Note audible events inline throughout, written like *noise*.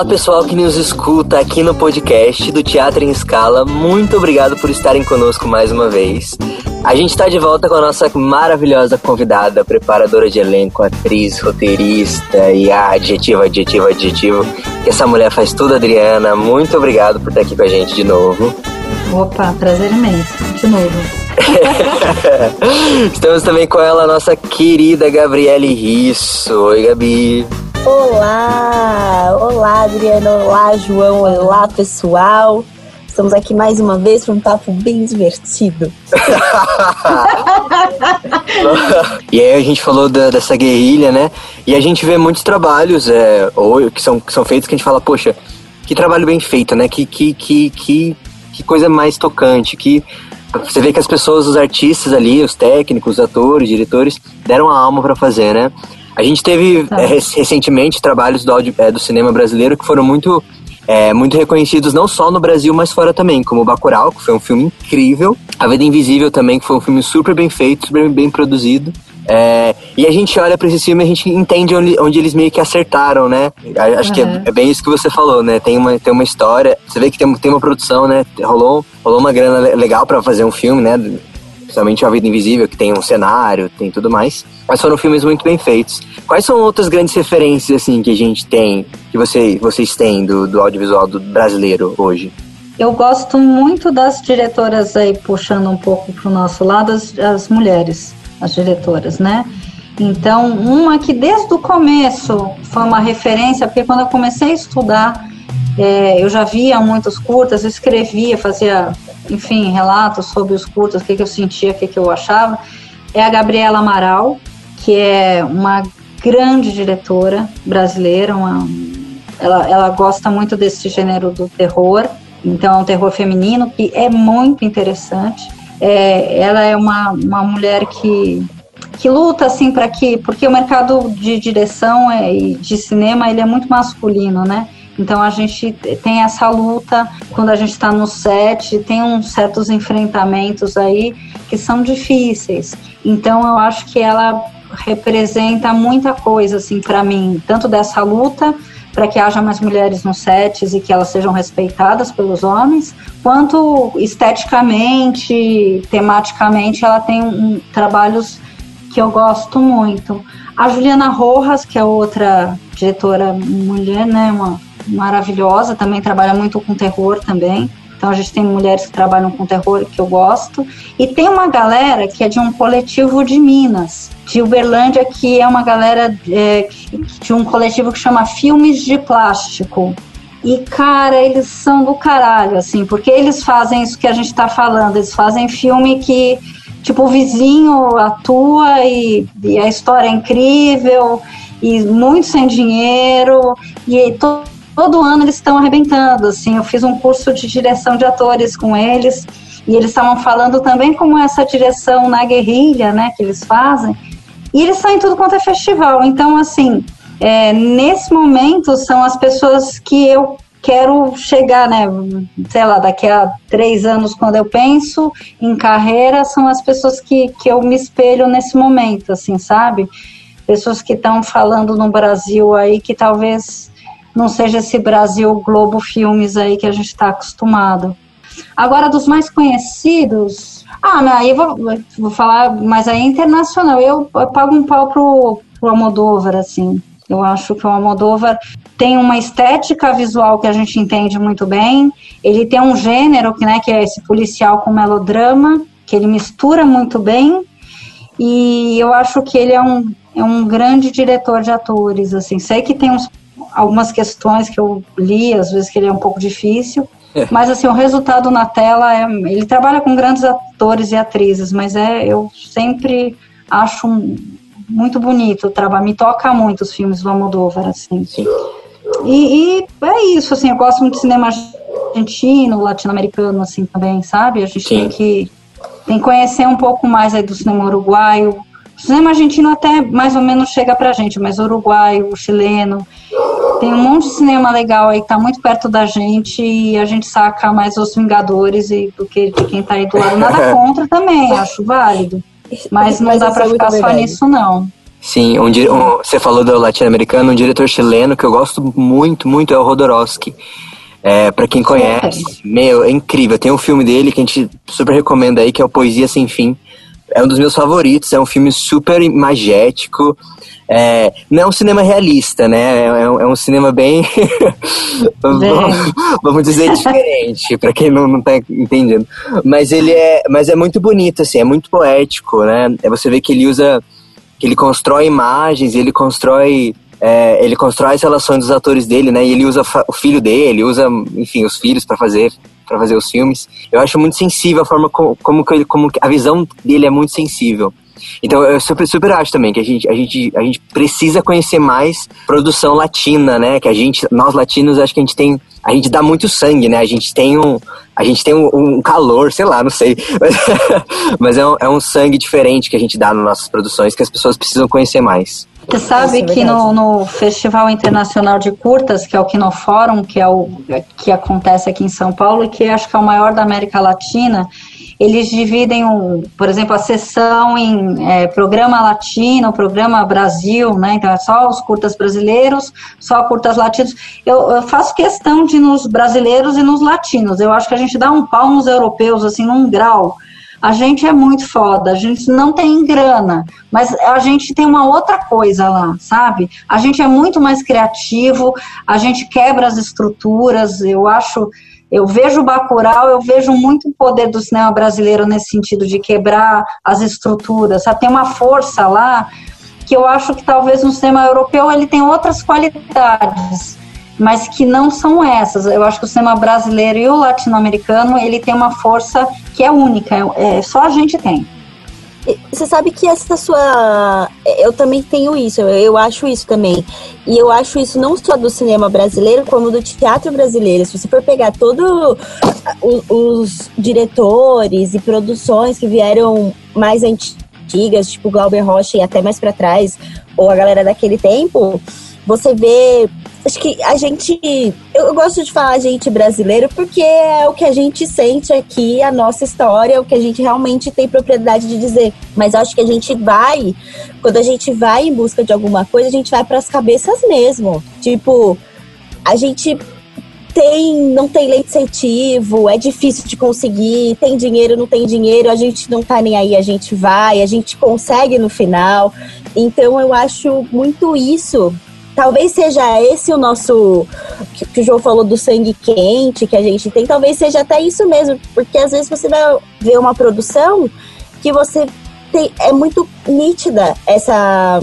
Olá pessoal que nos escuta aqui no podcast do Teatro em Escala, muito obrigado por estarem conosco mais uma vez. A gente está de volta com a nossa maravilhosa convidada, preparadora de elenco, atriz, roteirista e adjetivo, adjetivo, adjetivo. Essa mulher faz tudo, Adriana. Muito obrigado por estar aqui com a gente de novo. Opa, prazer imenso. De novo. *laughs* Estamos também com ela, nossa querida Gabriele Risso. Oi, Gabi. Olá! Olá, Adriana. Olá, João. Olá, pessoal. Estamos aqui mais uma vez para um papo bem divertido. *laughs* e aí a gente falou da, dessa guerrilha, né? E a gente vê muitos trabalhos é, que, são, que são feitos que a gente fala, poxa, que trabalho bem feito, né? Que, que, que, que, que coisa mais tocante, que você vê que as pessoas, os artistas ali, os técnicos, os atores, diretores, deram a alma para fazer, né? A gente teve tá. é, recentemente trabalhos do, audio, é, do cinema brasileiro que foram muito, é, muito reconhecidos não só no Brasil, mas fora também, como Bacurau, que foi um filme incrível, A Vida Invisível também, que foi um filme super bem feito, super bem produzido. É, e a gente olha para esse filme e a gente entende onde, onde, eles meio que acertaram, né? Acho uhum. que é, é, bem isso que você falou, né? Tem uma, tem uma história, você vê que tem, tem uma produção, né? Rolou, rolou uma grana legal para fazer um filme, né? Principalmente A Vida Invisível, que tem um cenário, tem tudo mais. Mas foram filmes muito bem feitos. Quais são outras grandes referências, assim, que a gente tem, que você, vocês têm do, do audiovisual do brasileiro hoje? Eu gosto muito das diretoras aí, puxando um pouco para o nosso lado, as, as mulheres as diretoras, né? Então, uma que desde o começo foi uma referência, porque quando eu comecei a estudar, é, eu já via muitos curtas, escrevia, fazia, enfim, relatos sobre os curtas, o que, que eu sentia, o que, que eu achava, é a Gabriela Amaral, que é uma grande diretora brasileira, uma, ela, ela gosta muito desse gênero do terror, então é um terror feminino que é muito interessante. É, ela é uma, uma mulher que, que luta assim para que porque o mercado de direção é, e de cinema ele é muito masculino, né? Então a gente tem essa luta quando a gente está no set, tem uns certos enfrentamentos aí que são difíceis. Então eu acho que ela representa muita coisa assim para mim, tanto dessa luta para que haja mais mulheres nos sets e que elas sejam respeitadas pelos homens, quanto esteticamente, tematicamente, ela tem um, trabalhos que eu gosto muito. A Juliana Rojas, que é outra diretora mulher, né, uma maravilhosa, também trabalha muito com terror também. Então a gente tem mulheres que trabalham com terror que eu gosto. E tem uma galera que é de um coletivo de Minas, de Uberlândia, que é uma galera é, de um coletivo que chama Filmes de Plástico. E, cara, eles são do caralho, assim, porque eles fazem isso que a gente tá falando, eles fazem filme que, tipo, o vizinho atua e, e a história é incrível, e muito sem dinheiro, e todo todo ano eles estão arrebentando, assim, eu fiz um curso de direção de atores com eles, e eles estavam falando também como essa direção na guerrilha, né, que eles fazem, e eles saem tudo quanto é festival, então, assim, é, nesse momento são as pessoas que eu quero chegar, né, sei lá, daqui a três anos, quando eu penso em carreira, são as pessoas que, que eu me espelho nesse momento, assim, sabe? Pessoas que estão falando no Brasil aí que talvez não seja esse Brasil Globo Filmes aí que a gente está acostumado. Agora, dos mais conhecidos, ah, aí vou, vou falar, mas aí é internacional. Eu, eu pago um pau pro, pro Almodóvar, assim. Eu acho que o Almodóvar tem uma estética visual que a gente entende muito bem. Ele tem um gênero que, né, que é esse policial com melodrama, que ele mistura muito bem. E eu acho que ele é um, é um grande diretor de atores, assim. Sei que tem uns algumas questões que eu li, às vezes que ele é um pouco difícil, é. mas assim, o resultado na tela é, ele trabalha com grandes atores e atrizes, mas é, eu sempre acho muito bonito o trabalho, me toca muito os filmes do Almodóvar, assim. E, e, é isso, assim, eu gosto muito de cinema argentino, latino-americano, assim, também, sabe? A gente Sim. tem que, tem que conhecer um pouco mais aí do cinema uruguaio, o cinema argentino até mais ou menos chega pra gente, mas o uruguaio, o chileno, tem um monte de cinema legal aí que tá muito perto da gente e a gente saca mais os Vingadores e do que de quem tá aí do lado. Nada *laughs* contra também, acho válido. Mas não mas dá pra é ficar só nisso, não. Sim, um, um, você falou do latino-americano, um diretor chileno que eu gosto muito, muito é o Rodorowski. É, para quem conhece, meu, é incrível. Tem um filme dele que a gente super recomenda aí, que é o Poesia Sem Fim. É um dos meus favoritos, é um filme super magético. É, não é um cinema realista, né? É, é um cinema *laughs* bem. vamos dizer diferente, para quem não, não tá entendendo. Mas ele é. Mas é muito bonito, assim, é muito poético, né? É você vê que ele usa. que ele constrói imagens, ele constrói é, ele constrói as relações dos atores dele, né? E ele usa o filho dele, usa, enfim, os filhos para fazer para fazer os filmes. Eu acho muito sensível a forma como, ele, como a visão dele é muito sensível. Então eu super, super acho também que a gente, a, gente, a gente precisa conhecer mais produção latina, né? Que a gente, nós latinos, acho que a gente tem. A gente dá muito sangue, né? A gente tem um. A gente tem um, um calor, sei lá, não sei. *laughs* Mas é um, é um sangue diferente que a gente dá nas nossas produções que as pessoas precisam conhecer mais. Você sabe que no, no, Festival Internacional de Curtas, que é o Kinofórum, que é o que acontece aqui em São Paulo e que acho que é o maior da América Latina, eles dividem, o, por exemplo, a sessão em é, programa latino, programa Brasil, né? Então é só os curtas brasileiros, só curtas latinos. Eu, eu, faço questão de nos brasileiros e nos latinos. Eu acho que a gente dá um pau nos europeus, assim, num grau a gente é muito foda, a gente não tem grana, mas a gente tem uma outra coisa lá, sabe? A gente é muito mais criativo, a gente quebra as estruturas, eu acho, eu vejo o Bacurau, eu vejo muito o poder do cinema brasileiro nesse sentido de quebrar as estruturas? Tem uma força lá que eu acho que talvez no cinema europeu ele tem outras qualidades, mas que não são essas. Eu acho que o cinema brasileiro e o latino-americano ele tem uma força que é única, é, é, só a gente tem. Você sabe que essa sua. Eu também tenho isso, eu acho isso também. E eu acho isso não só do cinema brasileiro, como do teatro brasileiro. Se você for pegar todos os diretores e produções que vieram mais antigas, tipo Glauber Rocha e até mais para trás, ou a galera daquele tempo, você vê acho que a gente. Eu gosto de falar gente brasileiro porque é o que a gente sente aqui, a nossa história, o que a gente realmente tem propriedade de dizer. Mas acho que a gente vai, quando a gente vai em busca de alguma coisa, a gente vai para as cabeças mesmo. Tipo, a gente tem, não tem lei de incentivo, é difícil de conseguir, tem dinheiro, não tem dinheiro, a gente não tá nem aí, a gente vai, a gente consegue no final. Então eu acho muito isso talvez seja esse o nosso. Que, que, o João falou do sangue quente que a gente tem, talvez seja até isso mesmo, porque às vezes você vai ver uma produção que você tem. É muito nítida essa,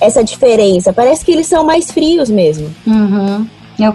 essa diferença. Parece que eles são mais frios mesmo. Uhum.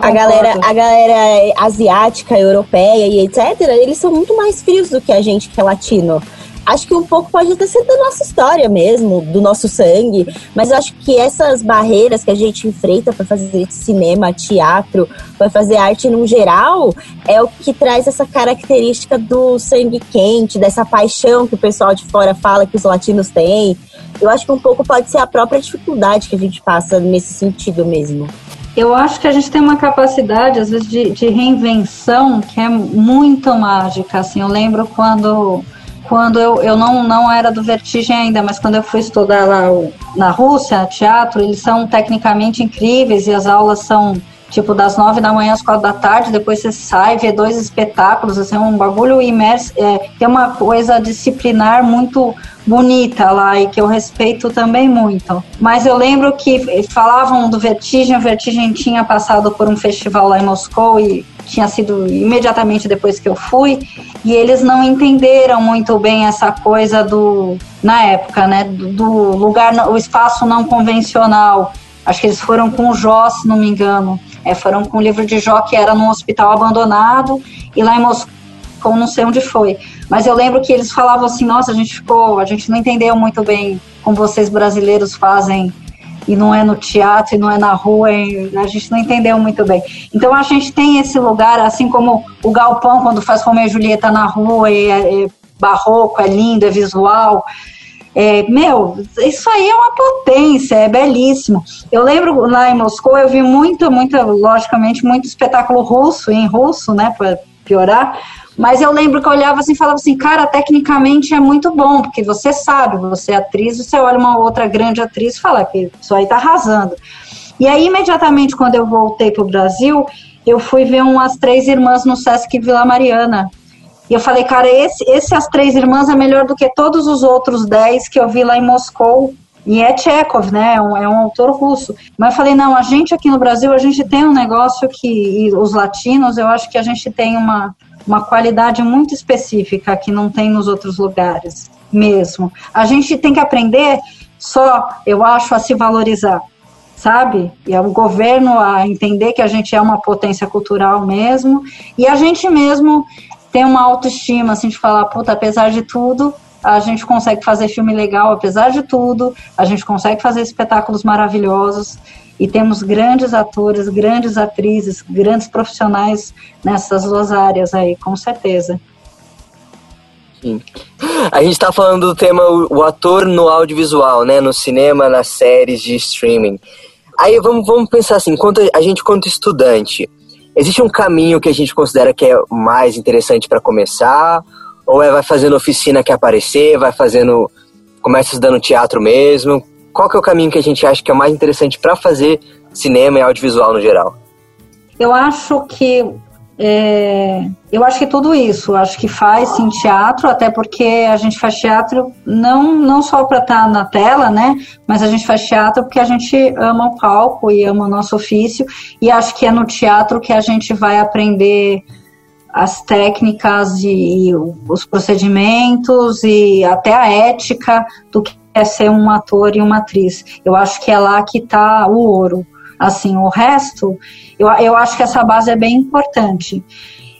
A galera, a galera asiática, europeia e etc., eles são muito mais frios do que a gente que é latino acho que um pouco pode até ser da nossa história mesmo, do nosso sangue, mas eu acho que essas barreiras que a gente enfrenta para fazer cinema, teatro, para fazer arte no geral, é o que traz essa característica do sangue quente, dessa paixão que o pessoal de fora fala que os latinos têm. Eu acho que um pouco pode ser a própria dificuldade que a gente passa nesse sentido mesmo. Eu acho que a gente tem uma capacidade, às vezes, de, de reinvenção que é muito mágica. Assim, eu lembro quando quando eu, eu não, não era do Vertigem ainda, mas quando eu fui estudar lá na Rússia, teatro, eles são tecnicamente incríveis e as aulas são tipo das nove da manhã às quatro da tarde, depois você sai, vê dois espetáculos, assim, um bagulho imerso, é, tem uma coisa disciplinar muito bonita lá e que eu respeito também muito. Mas eu lembro que falavam do Vertigem, o Vertigem tinha passado por um festival lá em Moscou e tinha sido imediatamente depois que eu fui, e eles não entenderam muito bem essa coisa do, na época, né, do, lugar, o espaço não convencional. Acho que eles foram com o Jó, se não me engano. É, foram com o livro de Jó, que era num hospital abandonado, e lá em Moscou, não sei onde foi. Mas eu lembro que eles falavam assim, nossa, a gente ficou, a gente não entendeu muito bem como vocês brasileiros fazem e não é no teatro, e não é na rua, a gente não entendeu muito bem. Então a gente tem esse lugar, assim como o Galpão, quando faz Romeu e Julieta na rua, e é, é barroco, é lindo, é visual. É, meu, isso aí é uma potência, é belíssimo. Eu lembro lá em Moscou, eu vi muito, muito, logicamente, muito espetáculo russo, em russo, né, para piorar, Mas eu lembro que eu olhava assim e falava assim, cara, tecnicamente é muito bom, porque você sabe, você é atriz, você olha uma outra grande atriz e fala que isso aí tá arrasando. E aí, imediatamente, quando eu voltei pro Brasil, eu fui ver umas três irmãs no Sesc Vila Mariana. E eu falei, cara, esse, esse As Três Irmãs é melhor do que todos os outros dez que eu vi lá em Moscou. E é Chekhov, né? É um, é um, autor russo. Mas eu falei, não, a gente aqui no Brasil, a gente tem um negócio que, os latinos, eu acho que a gente tem uma, uma qualidade muito específica que não tem nos outros lugares mesmo. A gente tem que aprender só, eu acho, a se valorizar, sabe? E é o governo a entender que a gente é uma potência cultural mesmo, e a gente mesmo tem uma autoestima, assim, de falar, puta, apesar de tudo, a gente consegue fazer filme legal, apesar de tudo, a gente consegue fazer espetáculos maravilhosos, e temos grandes atores, grandes atrizes, grandes profissionais nessas duas áreas aí, com certeza. Sim. A gente está falando do tema o, ator no audiovisual, né? No cinema, nas séries de streaming. Aí vamos, vamos pensar assim, quanto a gente quanto estudante, existe um caminho que a gente considera que é mais interessante para começar? Ou é vai fazendo oficina que aparecer, vai fazendo. começa estudando teatro mesmo? Qual que é o caminho que a gente acha que é mais interessante para fazer cinema e audiovisual no geral? Eu acho que é, eu acho que tudo isso, acho que faz sim teatro, até porque a gente faz teatro não, não só para estar tá na tela, né? Mas a gente faz teatro porque a gente ama o palco e ama o nosso ofício, e acho que é no teatro que a gente vai aprender as técnicas e, e os procedimentos e até a ética do que é ser um ator e uma atriz. Eu acho que é lá que está o ouro. Assim, o resto, eu, eu acho que essa base é bem importante.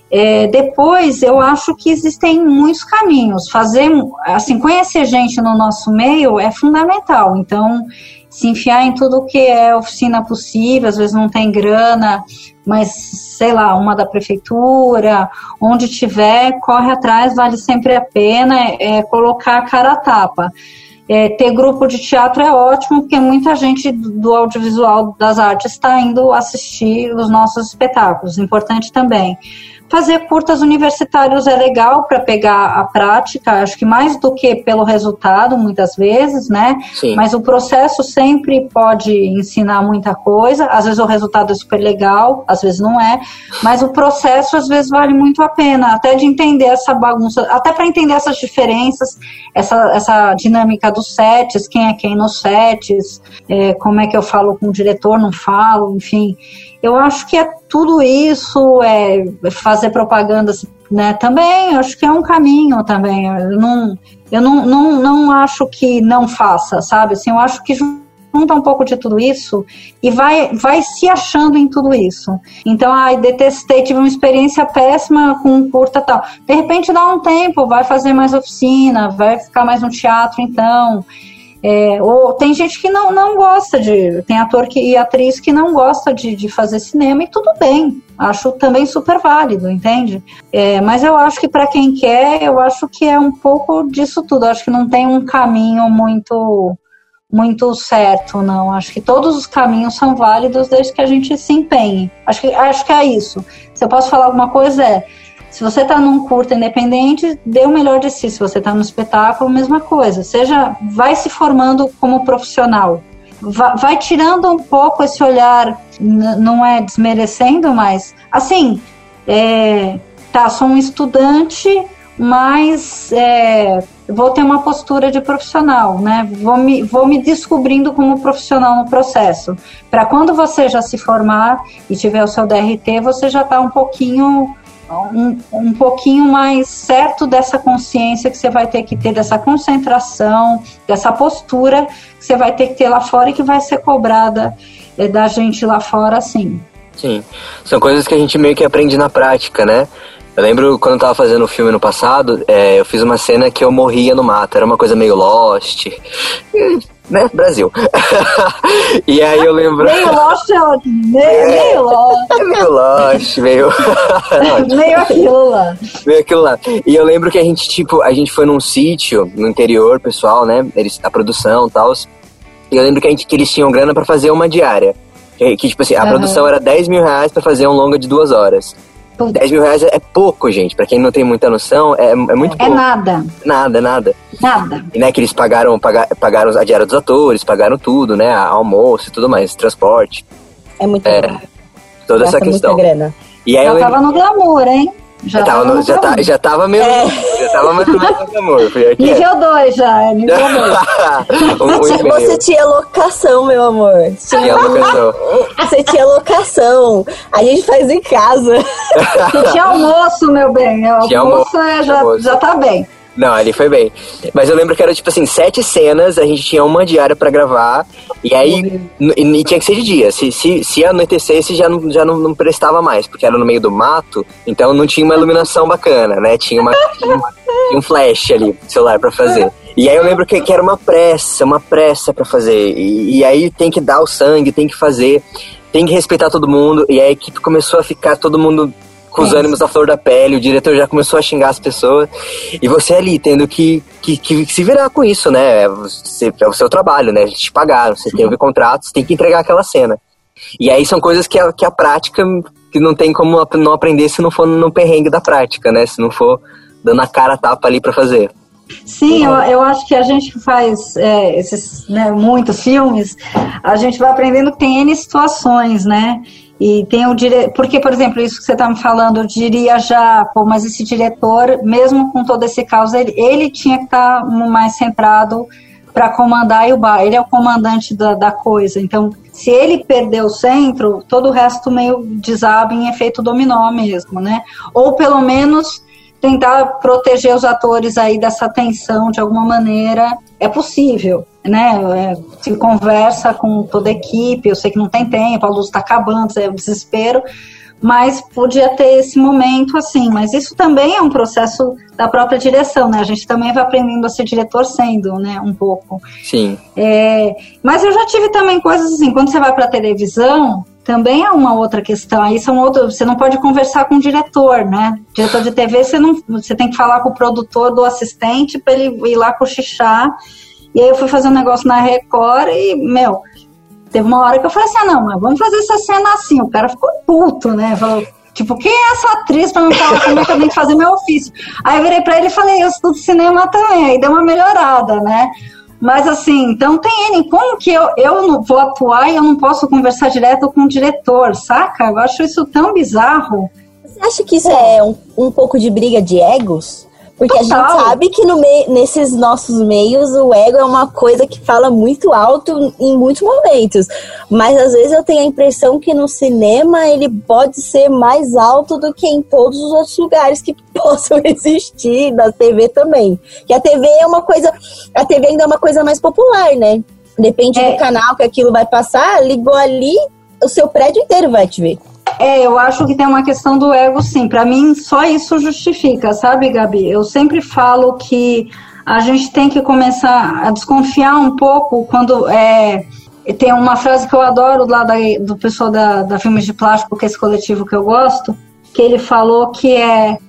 É, depois, eu acho que existem muitos caminhos. Fazer, assim, conhecer gente no nosso meio é fundamental. Então, se enfiar em tudo que é oficina possível, às vezes não tem grana, mas sei lá, uma da prefeitura, onde tiver, corre atrás, vale sempre a pena é, é colocar a cara a tapa. É, ter grupo de teatro é ótimo, porque muita gente do audiovisual das artes está indo assistir os nossos espetáculos, importante também. Fazer curtas universitários é legal para pegar a prática, acho que mais do que pelo resultado, muitas vezes, né? Sim. Mas o processo sempre pode ensinar muita coisa. Às vezes o resultado é super legal, às vezes não é. Mas o processo, às vezes, vale muito a pena, até de entender essa bagunça, até para entender essas diferenças, essa, essa dinâmica dos sets, quem é quem nos sets, é, como é que eu falo com o diretor, não falo, enfim. Eu acho que é tudo isso, é fazer propaganda né, também, acho que é um caminho também. Eu não, eu não, não, não acho que não faça, sabe? Assim, eu acho que junta um pouco de tudo isso e vai, vai se achando em tudo isso. Então, ai, detestei, tive uma experiência péssima com um curta tal. De repente dá um tempo, vai fazer mais oficina, vai ficar mais no teatro então. É, ou tem gente que não, não gosta de. Tem ator que, e atriz que não gosta de, de fazer cinema e tudo bem. Acho também super válido, entende? É, mas eu acho que para quem quer, eu acho que é um pouco disso tudo. Acho que não tem um caminho muito muito certo, não. Acho que todos os caminhos são válidos desde que a gente se empenhe. Acho que, acho que é isso. Se eu posso falar alguma coisa, é se você está num curta independente, dê o melhor de si. Se você está no espetáculo, mesma coisa. Seja, vai se formando como profissional. Vai, vai tirando um pouco esse olhar, não é desmerecendo, mas assim, é, tá, sou um estudante, mas é, vou ter uma postura de profissional, né? Vou me, vou me descobrindo como profissional no processo. Para quando você já se formar e tiver o seu DRT, você já está um pouquinho um, um pouquinho mais certo dessa consciência que você vai ter que ter, dessa concentração, dessa postura que você vai ter que ter lá fora e que vai ser cobrada é, da gente lá fora, sim. Sim, são coisas que a gente meio que aprende na prática, né? Eu lembro quando eu tava fazendo o filme no passado, é, eu fiz uma cena que eu morria no mato, era uma coisa meio Lost né? Brasil. *laughs* e aí eu lembro. Meio Lost é ótimo. Meio, é, meio Lost. É meio Lost, meio. *laughs* meio aquilo lá. Meio aquilo lá. E eu lembro que a gente, tipo, a gente foi num sítio no interior, pessoal, né? Eles, a produção e tal. E eu lembro que, a gente, que eles tinham grana para fazer uma diária. Que, que, tipo assim, a uhum. produção era 10 mil reais pra fazer um longa de duas horas. Putz. 10 mil reais é pouco, gente. Pra quem não tem muita noção, é, é muito É pouco. nada, Nada, nada. nada. E, né, que eles pagaram, paga- pagaram a diária dos atores, pagaram tudo, né? Almoço e tudo mais, transporte, É muito É, grana. toda Gasta essa questão. muita grana. E aí eu lembro- tava no glamour, hein? Já, já, tava, no- já, tá, já tava meio. É. Já tava mais ou menos no amor. Nível 2 já, é nível 2. um, um Você, você tinha locação, meu amor. Você Tinha locação. Você tinha locação. A gente faz em casa. E tinha almoço, meu bem. O Tinha almoço, almoço, é, já, almoço. já tá bem. Não, ali foi bem. Mas eu lembro que era tipo assim, sete cenas, a gente tinha uma diária pra gravar, e aí n- e, tinha que ser de dia. Se, se, se anoitecesse, já, não, já não, não prestava mais, porque era no meio do mato, então não tinha uma iluminação bacana, né? Tinha, uma, tinha, tinha um flash ali pro celular pra fazer. E aí eu lembro que, que era uma pressa, uma pressa pra fazer. E, e aí tem que dar o sangue, tem que fazer, tem que respeitar todo mundo. E a equipe começou a ficar todo mundo com os É. ânimos à flor da pele, o diretor já começou a xingar as pessoas. E você ali tendo que, que, que se virar com isso, né? Você, é o seu trabalho, né? Eles te pagaram, você teve contrato, você tem que entregar aquela cena. E aí são coisas que a, que a prática, que não tem como não aprender se não for no perrengue da prática, né? Se não for dando a cara a tapa ali pra fazer. Sim, eu, eu acho que a gente que faz é, esses, né, muitos filmes, a gente vai aprendendo que tem N situações, né? E tem o dire... Porque, por exemplo, isso que você está me falando, eu diria já, pô, mas esse diretor, mesmo com todo esse caos, ele, ele tinha que estar mais centrado para comandar o bar. Ele é o comandante da, da coisa. Então, se ele perder o centro, todo o resto meio desaba em efeito dominó mesmo, né? Ou pelo menos tentar proteger os atores aí dessa tensão de alguma maneira. É possível, né? É, se conversa com toda a equipe, eu sei que não tem tempo, a luz está acabando, é um desespero, mas podia ter esse momento assim. Mas isso também é um processo da própria direção, né? A gente também vai aprendendo a ser diretor sendo, né? Um pouco. Sim. É, mas eu já tive também coisas assim, quando você vai para televisão, também é uma outra questão. Aí são outros, você não pode conversar com o diretor, né? Diretor de TV, você não, você tem que falar com o produtor do assistente para ele ir lá cochichar. E aí eu fui fazer um negócio na Record e, meu, teve uma hora que eu falei assim: "Ah, não, mas vamos fazer essa cena assim". O cara ficou puto, né? Falou Tipo, quem é essa atriz pra não falar como é que eu tenho que fazer meu ofício? Aí eu virei pra ele e falei, eu estudo cinema também, aí deu uma melhorada, né? Mas assim, então tem N, como que eu, eu não vou atuar e eu não posso conversar direto com o diretor, saca? Eu acho isso tão bizarro. Você acha que isso é um, um pouco de briga de egos? Porque a Total. gente sabe que no meio, nesses nossos meios o ego é uma coisa que fala muito alto em muitos momentos. Mas às vezes eu tenho a impressão que no cinema ele pode ser mais alto do que em todos os outros lugares que *laughs* possam existir, na TV também. Que a TV é uma coisa. A TV ainda é uma coisa mais popular, né? Depende É. do canal que aquilo vai passar, ligou ali, o seu prédio inteiro vai te ver. É, eu acho que tem uma questão do ego, sim. Pra mim, só isso justifica, sabe, Gabi? Eu sempre falo que a gente tem que começar a desconfiar um pouco quando é. Tem uma frase que eu adoro lá da- do pessoal da, da Filmes de Plástico, que é esse coletivo que eu gosto, que ele falou que é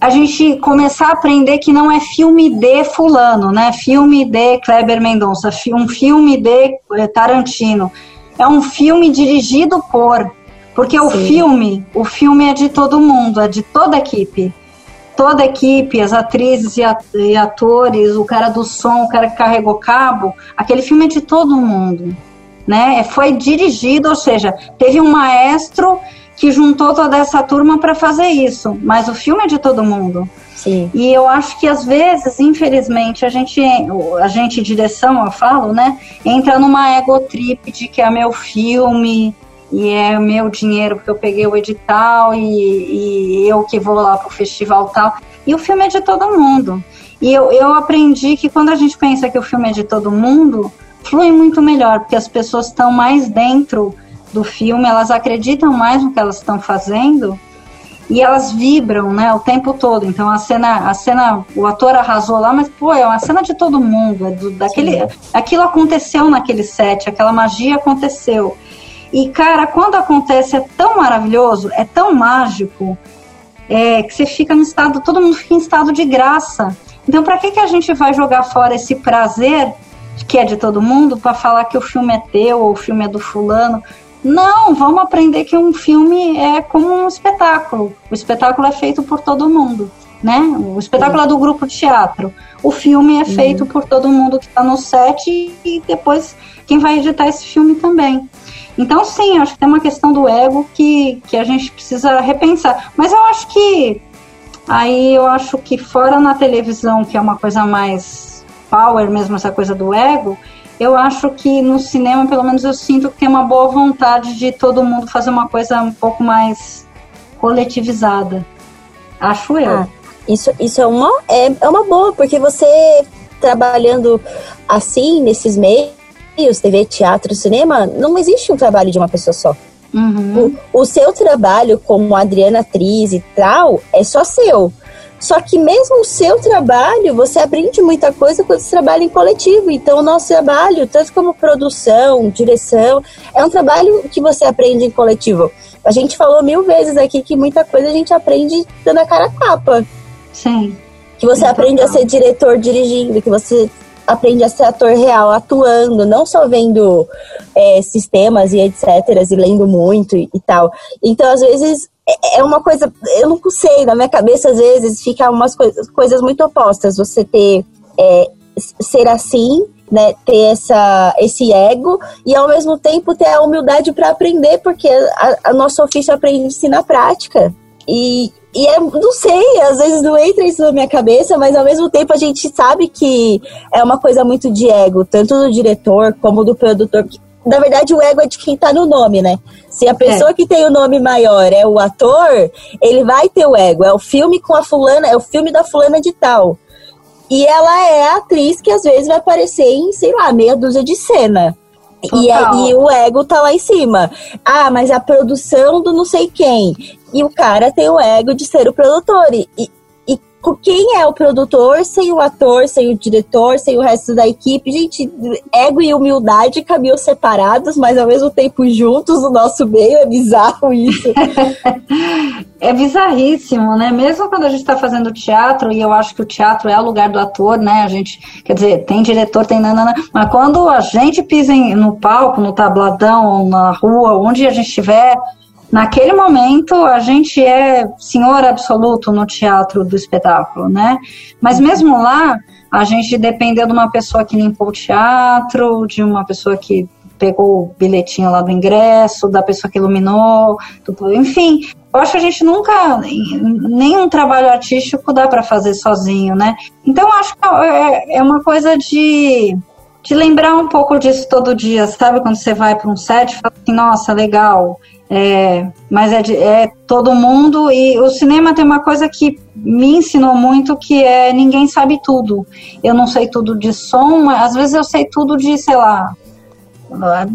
a gente começar a aprender que não é filme de fulano, né? Filme de Kleber Mendonça, um filme de eh, Tarantino. É um filme dirigido por, porque o Sim. filme, o filme é de todo mundo, é de toda a equipe. Toda a equipe, as atrizes e at- atores, o cara do som, o cara que carregou cabo, aquele filme é de todo mundo, né? Foi dirigido, ou seja, teve um maestro que juntou toda essa turma para fazer isso, mas o filme é de todo mundo. Sim. E eu acho que às vezes, infelizmente, a gente, a gente direção, eu falo, né, entra numa ego trip de que é meu filme e é meu dinheiro porque eu peguei o edital e, e eu que vou lá pro festival tal. E o filme é de todo mundo. E eu, eu aprendi que quando a gente pensa que o filme é de todo mundo, flui muito melhor, porque as pessoas estão mais dentro do filme, elas acreditam mais no que elas estão fazendo e elas vibram, né, o tempo todo. Então a cena, a cena, o ator arrasou lá, mas pô, é uma cena de todo mundo, é do, daquele, aquilo aconteceu naquele set, aquela magia aconteceu. E cara, quando acontece é tão maravilhoso, é tão mágico, é, que você fica no estado, todo mundo fica em estado de graça. Então, para que que a gente vai jogar fora esse prazer que é de todo mundo para falar que o filme é teu ou o filme é do fulano? Não, vamos aprender que um filme é como um espetáculo. O espetáculo é feito por todo mundo, né? O espetáculo é do grupo de teatro. O filme é feito uhum. por todo mundo que está no set e depois quem vai editar esse filme também. Então, sim, acho que tem uma questão do ego que, que a gente precisa repensar. Mas eu acho que aí eu acho que fora na televisão, que é uma coisa mais power mesmo, essa coisa do ego, eu acho que no cinema, pelo menos eu sinto que tem uma boa vontade de todo mundo fazer uma coisa um pouco mais coletivizada. Acho eu. Ah, isso, isso é, uma, é, é uma boa, porque você trabalhando assim, nesses meios, TV, teatro, cinema, não existe um trabalho de uma pessoa só. Uhum. O, o seu trabalho como Adriana atriz e tal é só seu. Só que mesmo o seu trabalho, você aprende muita coisa quando você trabalha em coletivo. Então, o nosso trabalho, tanto como produção, direção, é um trabalho que você aprende em coletivo. A gente falou mil vezes aqui que muita coisa a gente aprende dando a cara a capa. Sim. Que você aprende total. a ser diretor dirigindo, que você aprende a ser ator real, atuando, não só vendo é, sistemas e etc, e lendo muito e, e tal. Então, às vezes, é, é uma coisa, eu não sei, na minha cabeça às vezes fica umas coisas, coisas muito opostas. Você ter, é, ser assim, né, ter essa, esse ego e ao mesmo tempo ter a humildade para aprender, porque a, a nosso ofício aprende-se na prática. E, e é, não sei, às vezes não entra isso na minha cabeça, mas ao mesmo tempo a gente sabe que é uma coisa muito de ego, tanto do diretor como do produtor na verdade, o ego é de quem tá no nome, né? Se a pessoa é. que tem o nome maior é o ator, ele vai ter o ego. É o filme com a fulana, é o filme da fulana de tal. E ela é a atriz que às vezes vai aparecer em, sei lá, meia dúzia de cena. E, e o ego tá lá em cima. Ah, mas a produção do não sei quem. E o cara tem o ego de ser o produtor. E, quem é o produtor sem o ator, sem o diretor, sem o resto da equipe. Gente, ego e humildade caminham separados, mas ao mesmo tempo juntos no nosso meio. É bizarro isso. *laughs* é bizarríssimo, né? Mesmo quando a gente está fazendo teatro, e eu acho que o teatro é o lugar do ator, né? A gente, quer dizer, tem diretor, tem nanana, mas quando a gente pisa no palco, no tabladão, na rua, onde a gente estiver naquele momento a gente é senhor absoluto no teatro do espetáculo, né? Mas mesmo lá, a gente dependeu de uma pessoa que limpou o teatro, de uma pessoa que pegou o bilhetinho lá do ingresso, da pessoa que iluminou, enfim. Eu acho que a gente nunca, nenhum trabalho artístico dá para fazer sozinho, né? Então acho que é, é uma coisa de de lembrar um pouco disso todo dia, sabe? Quando você vai para um set, fala assim, nossa, legal, é, mas é, de, é todo mundo e o cinema tem uma coisa que me ensinou muito que é ninguém sabe tudo. Eu não sei tudo de som, às vezes eu sei tudo de, sei lá,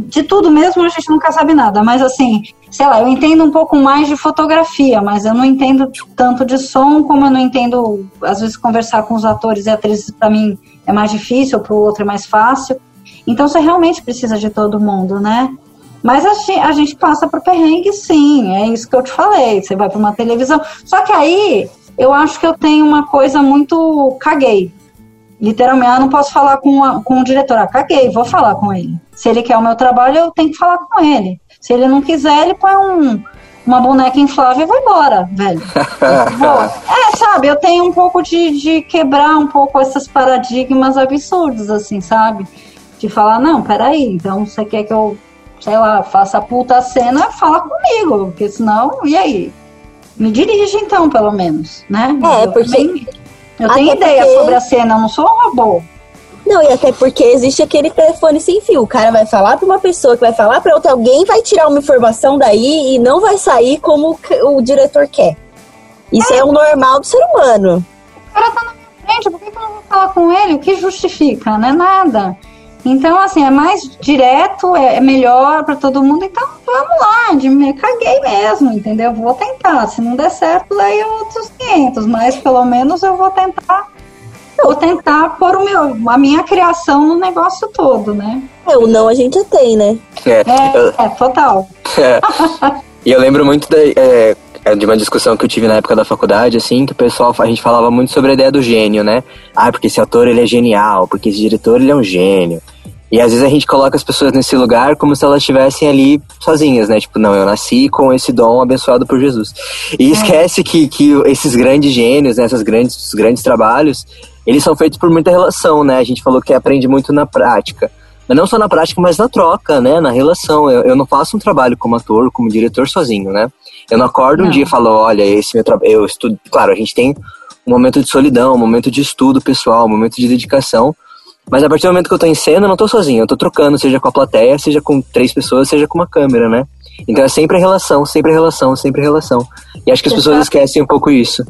de tudo mesmo a gente nunca sabe nada, mas assim, sei lá, eu entendo um pouco mais de fotografia, mas eu não entendo tanto de som como eu não entendo, às vezes conversar com os atores e atrizes para mim é mais difícil, para o outro é mais fácil. Então você realmente precisa de todo mundo, né? Mas a gente, passa por perrengue, sim, é isso que eu te falei. Você vai para uma televisão. Só que aí eu acho que eu tenho uma coisa muito. Caguei. Literalmente, eu não posso falar com, a, com o diretor. Ah, caguei, vou falar com ele. Se ele quer o meu trabalho, eu tenho que falar com ele. Se ele não quiser, ele põe um, uma boneca inflável e vai embora, velho. *laughs* é, sabe, eu tenho um pouco de, de quebrar um pouco esses paradigmas absurdos, assim, sabe? De falar, não, peraí, então você quer que eu sei lá, faça a puta cena, fala comigo, porque senão, e aí? Me dirige então, pelo menos, né? É, eu porque... Também, eu tenho ideia porque... sobre a cena, eu não sou um robô. Não, e até porque existe aquele telefone sem fio. O cara vai falar para uma pessoa que vai falar para outra, alguém vai tirar uma informação daí e não vai sair como o diretor quer. Isso é, é o normal do ser humano. O cara tá na minha frente, por que, que eu não vou falar com ele? O que justifica? Não é nada. Então, assim, é mais direto, é melhor para todo mundo. Então, vamos lá, de me caguei mesmo, entendeu? Vou tentar. Se não der certo, daí outros 500, mas pelo menos eu vou tentar. Vou tentar pôr o meu, a minha criação no negócio todo, né? É, o não a gente tem, né? É, é, é total. É. e eu lembro muito da, é, é de uma discussão que eu tive na época da faculdade, assim, que o pessoal, a gente falava muito sobre a ideia do gênio, né? Ah, porque esse ator ele é genial, porque esse diretor ele é um gênio. E às vezes a gente coloca as pessoas nesse lugar como se elas estivessem ali sozinhas, né? Tipo, não, eu nasci com esse dom abençoado por Jesus. E é. esquece que, que esses grandes gênios, né, esses grandes, grandes trabalhos, eles são feitos por muita relação, né? A gente falou que aprende muito na prática. Mas não só na prática, mas na troca, né? Na relação. Eu, eu não faço um trabalho como ator, como diretor sozinho, né? Eu não acordo não. um dia e falo, olha, esse meu trabalho. Eu estudo. Claro, a gente tem um momento de solidão, um momento de estudo pessoal, um momento de dedicação. Mas a partir do momento que eu tô em cena, eu não tô sozinho, eu tô trocando, seja com a plateia, seja com três pessoas, seja com uma câmera, né? Então é sempre relação, sempre relação, sempre relação. E acho que as Você pessoas sabe, esquecem um pouco isso.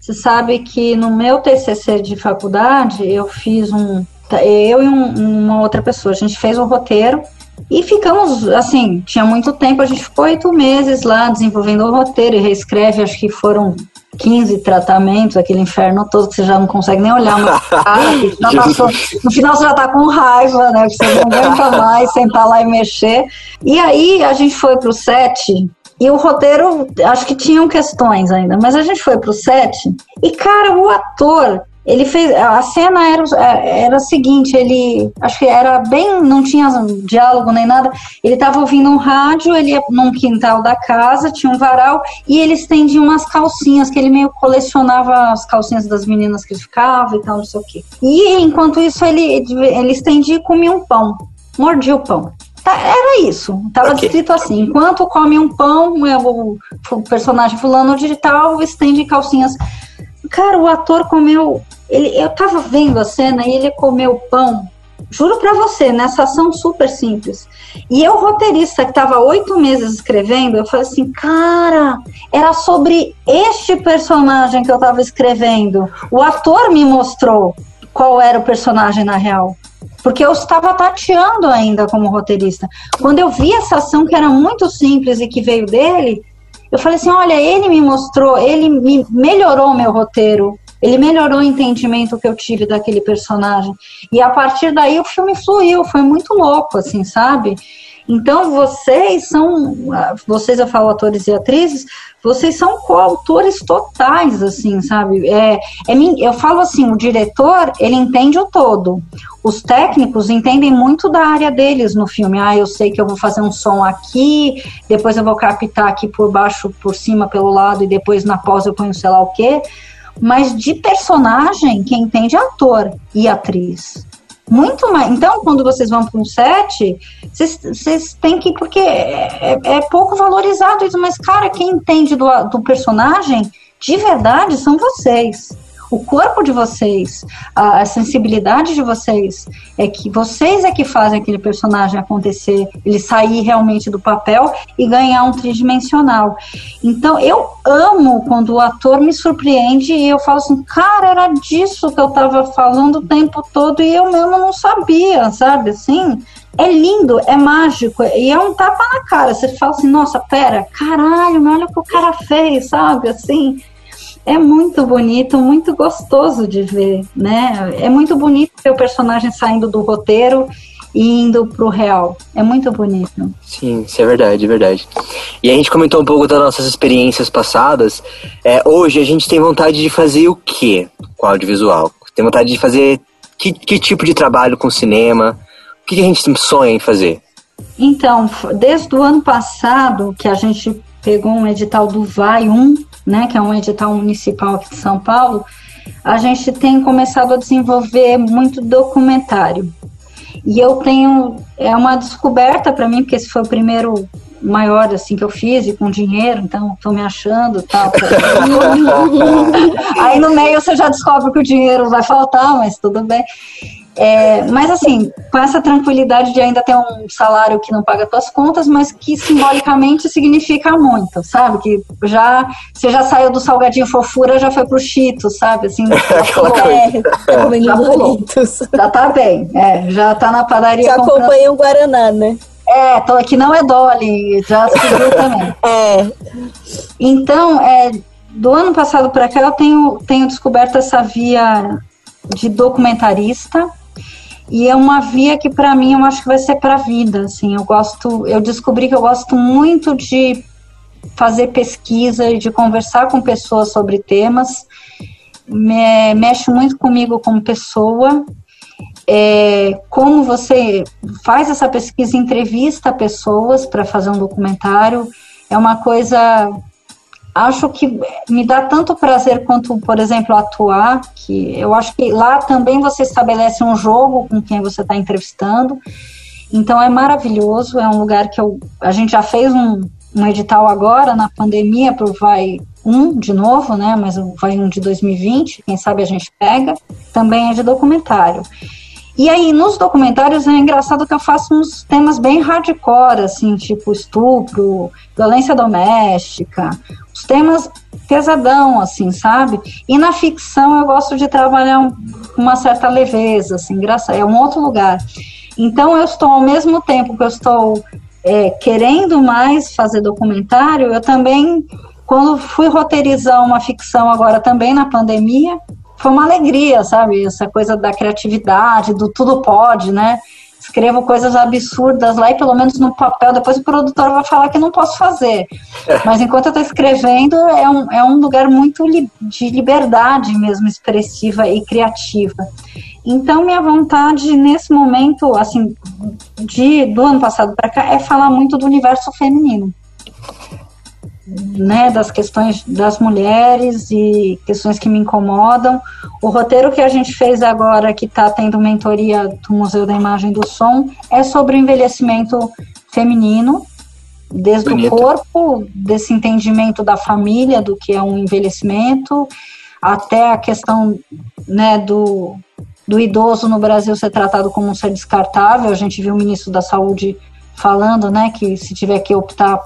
Você sabe que no meu TCC de faculdade, eu fiz um. Eu e um, uma outra pessoa, a gente fez um roteiro e ficamos, assim, tinha muito tempo, a gente ficou oito meses lá desenvolvendo o roteiro e reescreve, acho que foram 15 tratamentos, aquele inferno todo que você já não consegue nem olhar no cara, passou, no final você já tá com raiva, né? Você não aguenta *laughs* mais sentar lá e mexer. E aí a gente foi pro set e o roteiro, acho que tinham questões ainda, mas a gente foi pro set e, cara, o ator ele fez. A cena era, era a seguinte: ele. Acho que era bem. Não tinha diálogo nem nada. Ele estava ouvindo um rádio, ele ia num quintal da casa, tinha um varal, e ele estendia umas calcinhas, que ele meio colecionava as calcinhas das meninas que ele ficava e tal, não sei o quê. E enquanto isso, ele, ele estendia e comia um pão. Mordia o pão. Tá, era isso. Tava okay. escrito assim: enquanto come um pão, é o, o personagem fulano digital estende calcinhas. Cara, o ator comeu ele, eu tava vendo a cena e ele comeu pão. Juro para você, nessa ação super simples. E eu, roteirista, que tava oito meses escrevendo, eu falei assim, cara, era sobre este personagem que eu tava escrevendo. O ator me mostrou qual era o personagem na real. Porque eu estava tateando ainda como roteirista. Quando eu vi essa ação que era muito simples e que veio dele, eu falei assim: olha, ele me mostrou, ele me melhorou o meu roteiro, ele melhorou o entendimento que eu tive daquele personagem. E a partir daí o filme fluiu, foi muito louco, assim, sabe? Então vocês são, vocês eu falo atores e atrizes, vocês são coautores totais, assim, sabe? É, é, eu falo assim, o diretor, ele entende o todo. Os técnicos entendem muito da área deles no filme. Ah, eu sei que eu vou fazer um som aqui, depois eu vou captar aqui por baixo, por cima, pelo lado, e depois na pós eu ponho sei lá o quê. Mas de personagem, quem entende é ator e atriz. Muito mais. Então, quando vocês vão para um set, vocês têm que. Porque é, é, é, pouco valorizado isso, mas, cara, quem entende do, do personagem de verdade são vocês o corpo de vocês, a, a, sensibilidade de vocês, é que vocês é que fazem aquele personagem acontecer, ele sair realmente do papel e ganhar um tridimensional. Então, eu amo quando o ator me surpreende e eu falo assim, cara, era disso que eu estava falando o tempo todo e eu mesmo não sabia, sabe? Assim, é lindo, é mágico e é um tapa na cara. Você fala assim, nossa, pera, caralho, olha o que o cara fez, sabe? Assim, é muito bonito, muito gostoso de ver, né? É muito bonito ver o personagem saindo do roteiro e indo pro real. É muito bonito. Sim, isso é verdade, é verdade. E a gente comentou um pouco das nossas experiências passadas. É, hoje a gente tem vontade de fazer o quê com audiovisual? Tem vontade de fazer que, que tipo de trabalho com cinema? O que a gente sonha em fazer? Então, desde o ano passado que a gente pegou um edital do VAI 1, né, que é um edital municipal aqui de São Paulo, a gente tem começado a desenvolver muito documentário. E eu tenho, é uma descoberta para mim, porque esse foi o primeiro maior assim que eu fiz e com dinheiro, então estou me achando tal. *laughs* Aí no meio você já descobre que o dinheiro vai faltar, mas tudo bem. É, mas assim, com essa tranquilidade de ainda ter um salário que não paga suas contas, mas que simbolicamente significa muito, sabe? Que já você já saiu do salgadinho fofura, já foi pro Chito, sabe? Assim, *laughs* é, tá já, já tá bem, é, já tá na padaria. Já comprando... acompanha o Guaraná, né? É, tô, que não é Dolly, já subiu também. *laughs* É. Então, é, do ano passado para cá eu tenho, tenho descoberto essa via de documentarista e é uma via que para mim eu acho que vai ser para a vida, assim. Eu gosto, eu descobri que eu gosto muito de fazer pesquisa e de conversar com pessoas sobre temas. Me, mexe muito comigo como pessoa é, como você faz essa pesquisa, entrevista pessoas para fazer um documentário, é uma coisa acho que me dá tanto prazer quanto, por exemplo, atuar, que eu acho que lá também você estabelece um jogo com quem você está entrevistando. Então é maravilhoso, é um lugar que eu, a gente já fez um, um edital agora na pandemia para o Vai 1 de novo, né? Mas o Vai 1 de 2020, quem sabe a gente pega, também é de documentário. E aí, nos documentários é engraçado que eu faço uns temas bem hardcore, assim, tipo estupro, violência doméstica, os temas pesadão, assim, sabe? E na ficção eu gosto de trabalhar um, uma certa leveza, assim, engraçado, é um outro lugar. Então eu estou, ao mesmo tempo que eu estou é, querendo mais fazer documentário, eu também, quando fui roteirizar uma ficção agora também na pandemia, foi uma alegria, sabe? Essa coisa da criatividade, do tudo pode, né? Escrevo coisas absurdas lá e pelo menos no papel, depois o produtor vai falar que não posso fazer. Mas enquanto eu estou escrevendo, é um, é um lugar muito li de liberdade mesmo, expressiva e criativa. Então, minha vontade nesse momento, assim, de, do ano passado para cá, é falar muito do universo feminino né, das questões das mulheres e questões que me incomodam. O roteiro que a gente fez agora, que está tendo mentoria do Museu da Imagem do Som, é sobre o envelhecimento feminino, desde Bonito. o corpo, desse entendimento da família, do que é um envelhecimento, até a questão né, do, do idoso no Brasil ser tratado como um ser descartável. A gente viu o ministro da Saúde falando né, que se tiver que optar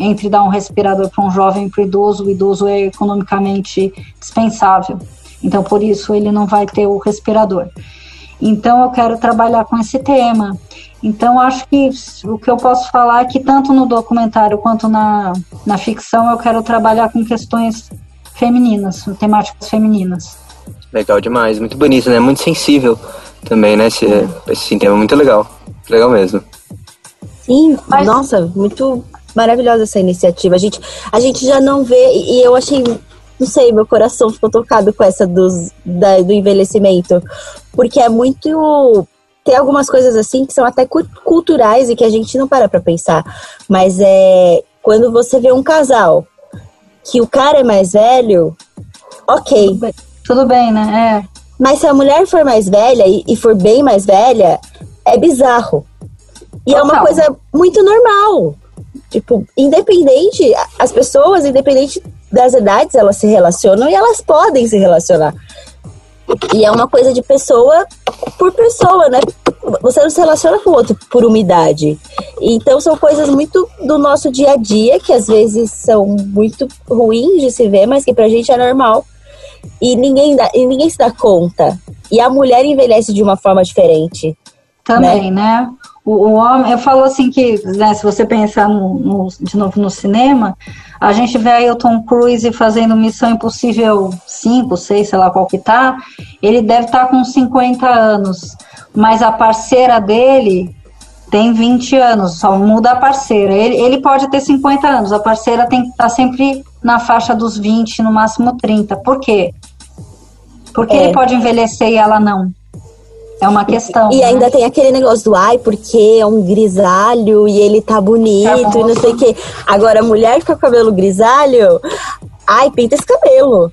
entre dar um respirador para um jovem e para o idoso, o idoso é economicamente dispensável. Então, por isso, ele não vai ter o respirador. Então, eu quero trabalhar com esse tema. Então, acho que o que eu posso falar é que, tanto no documentário quanto na, na ficção, eu quero trabalhar com questões femininas, temáticas femininas. Legal demais, muito bonito, né? Muito sensível também, né? Esse, esse tema muito legal. Legal mesmo. Sim, Mas... nossa, muito maravilhosa essa iniciativa. A gente, a gente já não vê, e eu achei, não sei, meu coração ficou tocado com essa dos, da, do envelhecimento, porque é muito. Tem algumas coisas assim que são até culturais e que a gente não para pra pensar. Mas é quando você vê um casal que o cara é mais velho, ok. Tudo bem, tudo bem né? É. Mas se a mulher for mais velha e, e for bem mais velha, é bizarro. E Total. é uma coisa muito normal. Tipo, independente, as pessoas, independente das idades, elas se relacionam e elas podem se relacionar. E é uma coisa de pessoa por pessoa, né? Você não se relaciona com o outro por uma idade. Então são coisas muito do nosso dia a dia, que às vezes são muito ruins de se ver, mas que pra gente é normal. E ninguém, dá, e ninguém se dá conta. E a mulher envelhece de uma forma diferente. Também, né? né? O, o homem, eu falo assim que, né, se você pensar no, no, de novo no cinema, a gente vê aí o Tom Cruise fazendo Missão Impossível 5, 6, sei lá qual que tá, ele deve estar tá com 50 anos, mas a parceira dele tem 20 anos, só muda a parceira. Ele, ele pode ter 50 anos, a parceira tem que estar tá sempre na faixa dos 20, no máximo 30. Por quê? Porque é. ele pode envelhecer e ela não. É uma questão. E né? ainda tem aquele negócio do ai, porque é um grisalho e ele tá bonito tá e não sei o quê. Agora, a mulher com cabelo grisalho, ai, pinta esse cabelo.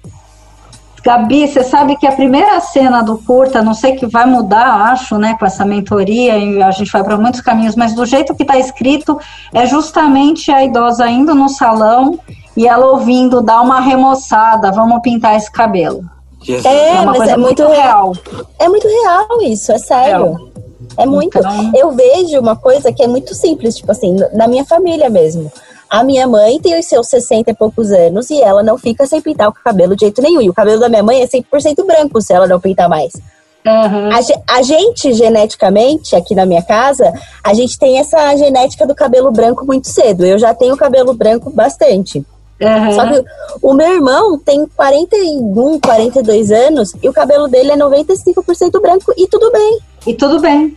Gabi, você sabe que a primeira cena do curta, não sei que vai mudar, acho, né, com essa mentoria, e a gente vai para muitos caminhos, mas do jeito que está escrito, é justamente a idosa indo no salão e ela ouvindo, dar uma remoçada, vamos pintar esse cabelo. Jesus. É, é mas é muito real. É muito real isso, é sério. É, é muito. Então... Eu vejo uma coisa que é muito simples, tipo assim, na minha família mesmo. A minha mãe tem os seus 60 e poucos anos e ela não fica sem pintar o cabelo de jeito nenhum. E o cabelo da minha mãe é 100% branco se ela não pintar mais. Uhum. A, a, gente, geneticamente, aqui na minha casa, a gente tem essa genética do cabelo branco muito cedo. Eu já tenho cabelo branco bastante. Uhum. Só que o meu irmão tem 41, 42 anos e o cabelo dele é 95% branco e tudo bem. E tudo bem.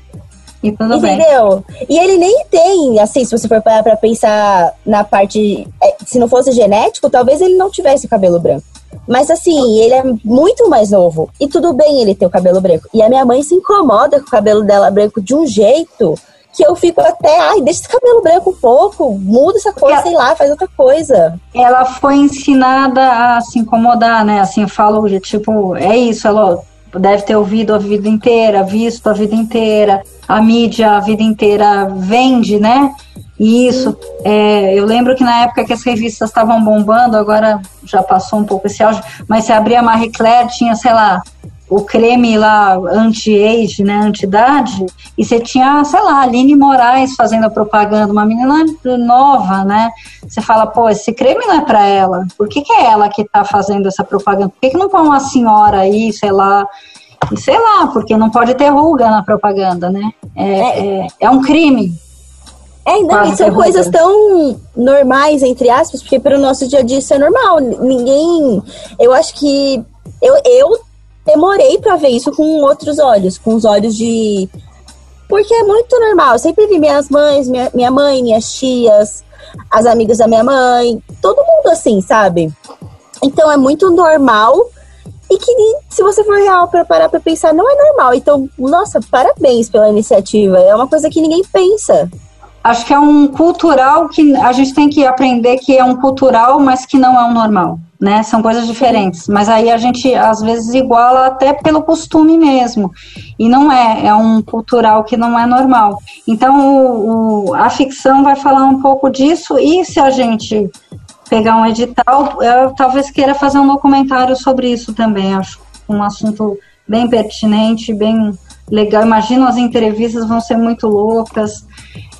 E tudo Entendeu? Bem. E ele nem tem, assim, se você for parar pra pensar na parte. É, se não fosse genético, talvez ele não tivesse cabelo branco. Mas assim, ele é muito mais novo. E tudo bem ele ter o cabelo branco. E a minha mãe se incomoda com o cabelo dela branco de um jeito que eu fico até, ai, deixa esse cabelo branco um pouco, muda essa cor, sei lá, faz outra coisa. Ela foi ensinada a se incomodar, né? Assim, eu falo, tipo, é isso, ela deve ter ouvido a vida inteira, visto a vida inteira, a mídia a vida inteira vende, né? Isso. É, eu lembro que na época que as revistas estavam bombando, agora já passou um pouco esse auge, mas se abria a Marie Claire, tinha, sei lá, o creme lá anti-age, né, anti-idade, e você tinha, sei lá, Aline Moraes fazendo a propaganda, uma menina nova, né? Você fala, pô, esse creme não é para ela. Por que, que é ela que tá fazendo essa propaganda? Por que, que não põe uma senhora aí, sei lá, e sei lá, porque não pode ter ruga na propaganda, né? É, é, é um crime. É, não, são coisas tão normais, entre aspas, porque para o nosso dia a dia isso é normal. Ninguém. Eu acho que. Eu, eu demorei para ver isso com outros olhos, com os olhos de. Porque é muito normal. Eu sempre vi minhas mães, minha, minha mãe, minhas tias, as amigas da minha mãe, todo mundo assim, sabe? Então é muito normal e que se você for real para parar para pensar, não é normal. Então, nossa, parabéns pela iniciativa. É uma coisa que ninguém pensa. Acho que é um cultural que a gente tem que aprender que é um cultural, mas que não é um normal né? São coisas diferentes. Mas aí a gente às vezes iguala até pelo costume mesmo. E não é, é um cultural que não é normal. Então o, o, a ficção vai falar um pouco disso, e se a gente pegar um edital, eu talvez queira fazer um documentário sobre isso também. Acho um assunto bem pertinente, bem legal. Imagino as entrevistas vão ser muito loucas.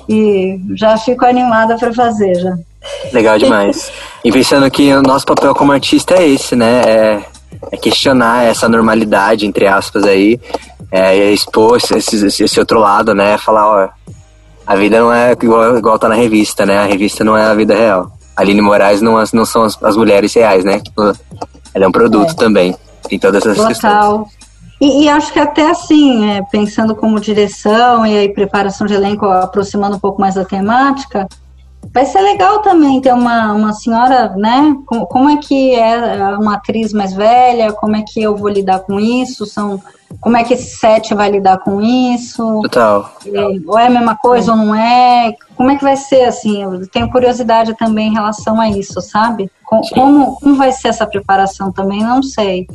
E já fico animada para fazer já. Legal demais. e pensando que o nosso papel como artista é esse, né? É, é questionar essa normalidade, entre aspas, aí. É, expor esse, esse, outro lado, né? Falar, ó, a vida não é igual, igual tá na revista, né? A revista não é a vida real. Aline Moraes não, não são as, as mulheres reais, né? Tipo, ela é um produto é. também. Tem todas essas Total. questões. E, e, acho que até assim, é, pensando como direção e aí preparação de elenco, aproximando um pouco mais da temática, Vai ser legal também ter uma, uma senhora, né? Como, como é que é uma atriz mais velha? Como é que eu vou lidar com isso? São, como é que esse set vai lidar com isso? Total. É, ou é a mesma coisa é. ou não é? Como é que vai ser, assim? Eu tenho curiosidade também em relação a isso, sabe? Com, como, como vai ser essa preparação também? Não sei.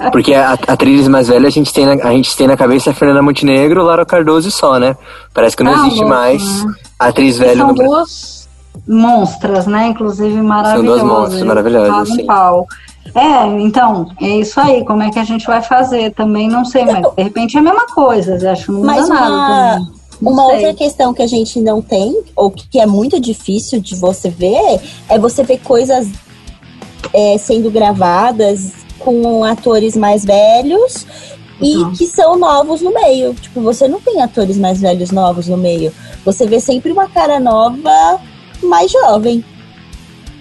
É, porque a, atrizes mais velhas a gente, tem na, a gente tem na cabeça a Fernanda Montenegro, Lara Cardoso e só, né? Parece que não ah, existe louco, mais né? atriz velha são no duas monstras, né? Inclusive maravilhosas. São duas monstras maravilhosas, sim. Pau. É, então, é isso aí. Como é que a gente vai fazer? Também não sei, mas de repente é a mesma coisa. Acho que não mas uma... Uma sei. outra questão que a gente não tem, ou que é muito difícil de você ver, é você ver coisas é, sendo gravadas com atores mais velhos e uhum. que são novos no meio. Tipo, você não tem atores mais velhos novos no meio. Você vê sempre uma cara nova mais jovem.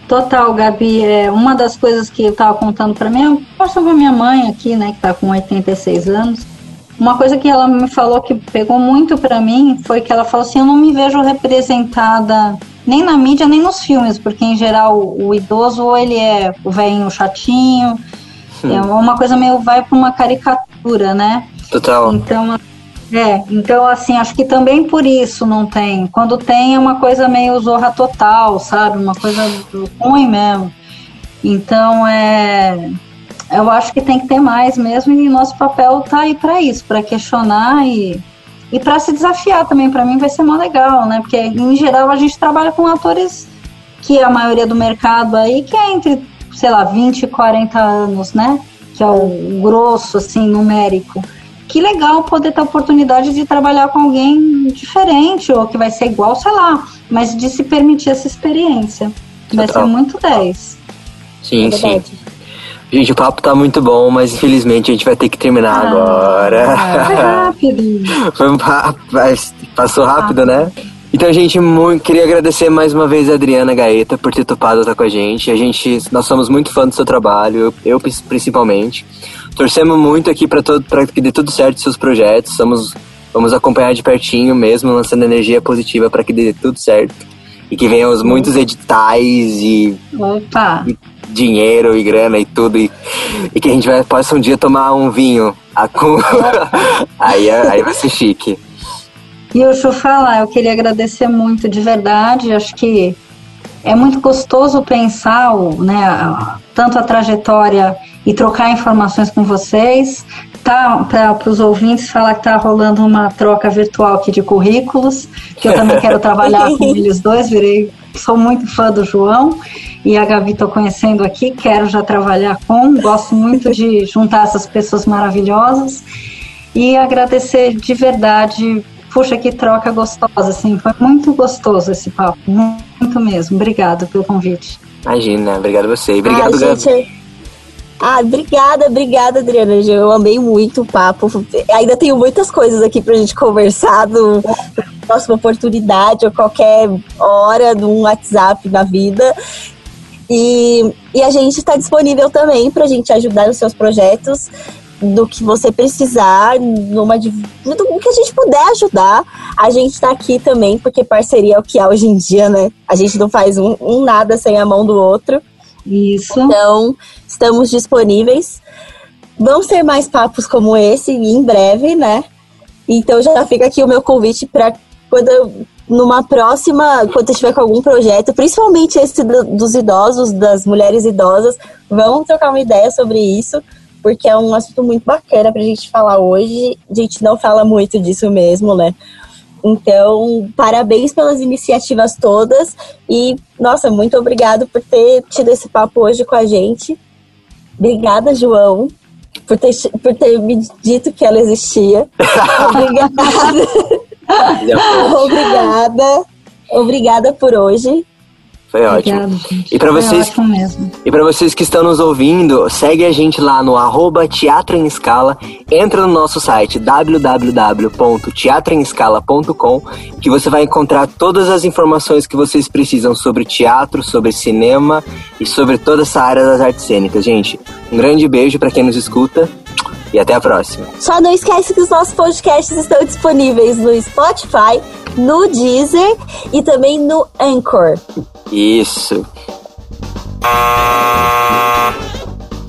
Total, Gabi. É, uma das coisas que eu tava contando para mim, posso pra minha mãe aqui, né, que tá com 86 anos. Uma coisa que ela me falou que pegou muito para mim foi que ela falou assim: eu não me vejo representada nem na mídia, nem nos filmes, porque em geral o, o idoso ou ele é o velhinho chatinho, Hum. É uma coisa meio vai para uma caricatura, né? Total. Então, é, então assim, acho que também por isso não tem. Quando tem é uma coisa meio zorra total, sabe? Uma coisa ruim mesmo. Então, é eu acho que tem que ter mais mesmo e nosso papel tá aí para isso, para questionar e e para se desafiar também, para mim vai ser mó legal, né? Porque em geral a gente trabalha com atores que é a maioria do mercado aí que é entre sei lá, 20, 40 anos, né? Que é o grosso, assim, numérico. Que legal poder ter a oportunidade de trabalhar com alguém diferente, ou que vai ser igual, sei lá, mas de se permitir essa experiência. Vai ser muito 10. Sim, é sim. Gente, o papo tá muito bom, mas infelizmente a gente vai ter que terminar ah, agora. Foi rápido. *laughs* Foi um papo, passou rápido, né? Então, gente, muito, queria agradecer mais uma vez a Adriana Gaeta por ter topado estar com a gente. A gente, nós somos muito fãs do seu trabalho, eu, eu principalmente. Torcemos muito aqui para que dê tudo certo seus projetos. Somos, vamos acompanhar de pertinho mesmo, lançando energia positiva para que dê tudo certo. E que venham os muitos editais e, Opa. e dinheiro e grana e tudo, e, e que a gente vai, possa um dia tomar um vinho. A, *laughs* aí, aí vai ser chique. E eu eu falar, eu queria agradecer muito de verdade, acho que é muito gostoso pensar né, tanto a trajetória e trocar informações com vocês. Tá, para os ouvintes falar que está rolando uma troca virtual aqui de currículos, que eu também quero trabalhar *laughs* com eles dois, virei, sou muito fã do João e a Gabi estou conhecendo aqui, quero já trabalhar com, gosto muito de juntar essas pessoas maravilhosas. E agradecer de verdade Puxa, que troca gostosa, assim. Foi muito gostoso esse papo. Muito mesmo. Obrigado pelo convite. Imagina, obrigado a você. Obrigado, ah, gente, Ah, obrigada, obrigada, Adriana. Eu amei muito o papo. Ainda tenho muitas coisas aqui pra gente conversar no próxima oportunidade ou qualquer hora num WhatsApp na vida. E, e a gente está disponível também para a gente ajudar nos seus projetos do que você precisar, numa do que a gente puder ajudar, a gente está aqui também, porque parceria é o que há hoje em dia, né? A gente não faz um, um nada sem a mão do outro. Isso. Então, estamos disponíveis. Vão ser mais papos como esse em breve, né? Então já fica aqui o meu convite para quando eu, numa próxima, quando eu estiver com algum projeto, principalmente esse do, dos idosos, das mulheres idosas, vamos trocar uma ideia sobre isso porque é um assunto muito bacana pra gente falar hoje. A gente não fala muito disso mesmo, né? Então, parabéns pelas iniciativas todas e, nossa, muito obrigado por ter tido esse papo hoje com a gente. Obrigada, João, por ter, por ter me dito que ela existia. *laughs* Obrigada. Obrigada. Obrigada por hoje. Foi ótimo. Obrigada, e para vocês E para vocês que estão nos ouvindo, segue a gente lá no arroba Teatro em Escala, entra no nosso site www.teatroemescala.com que você vai encontrar todas as informações que vocês precisam sobre teatro, sobre cinema e sobre toda essa área das artes cênicas, gente. Um grande beijo para quem nos escuta e até a próxima. Só não esquece que os nossos podcasts estão disponíveis no Spotify, no Deezer e também no Anchor. Isso. Ah,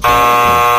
ah, ah.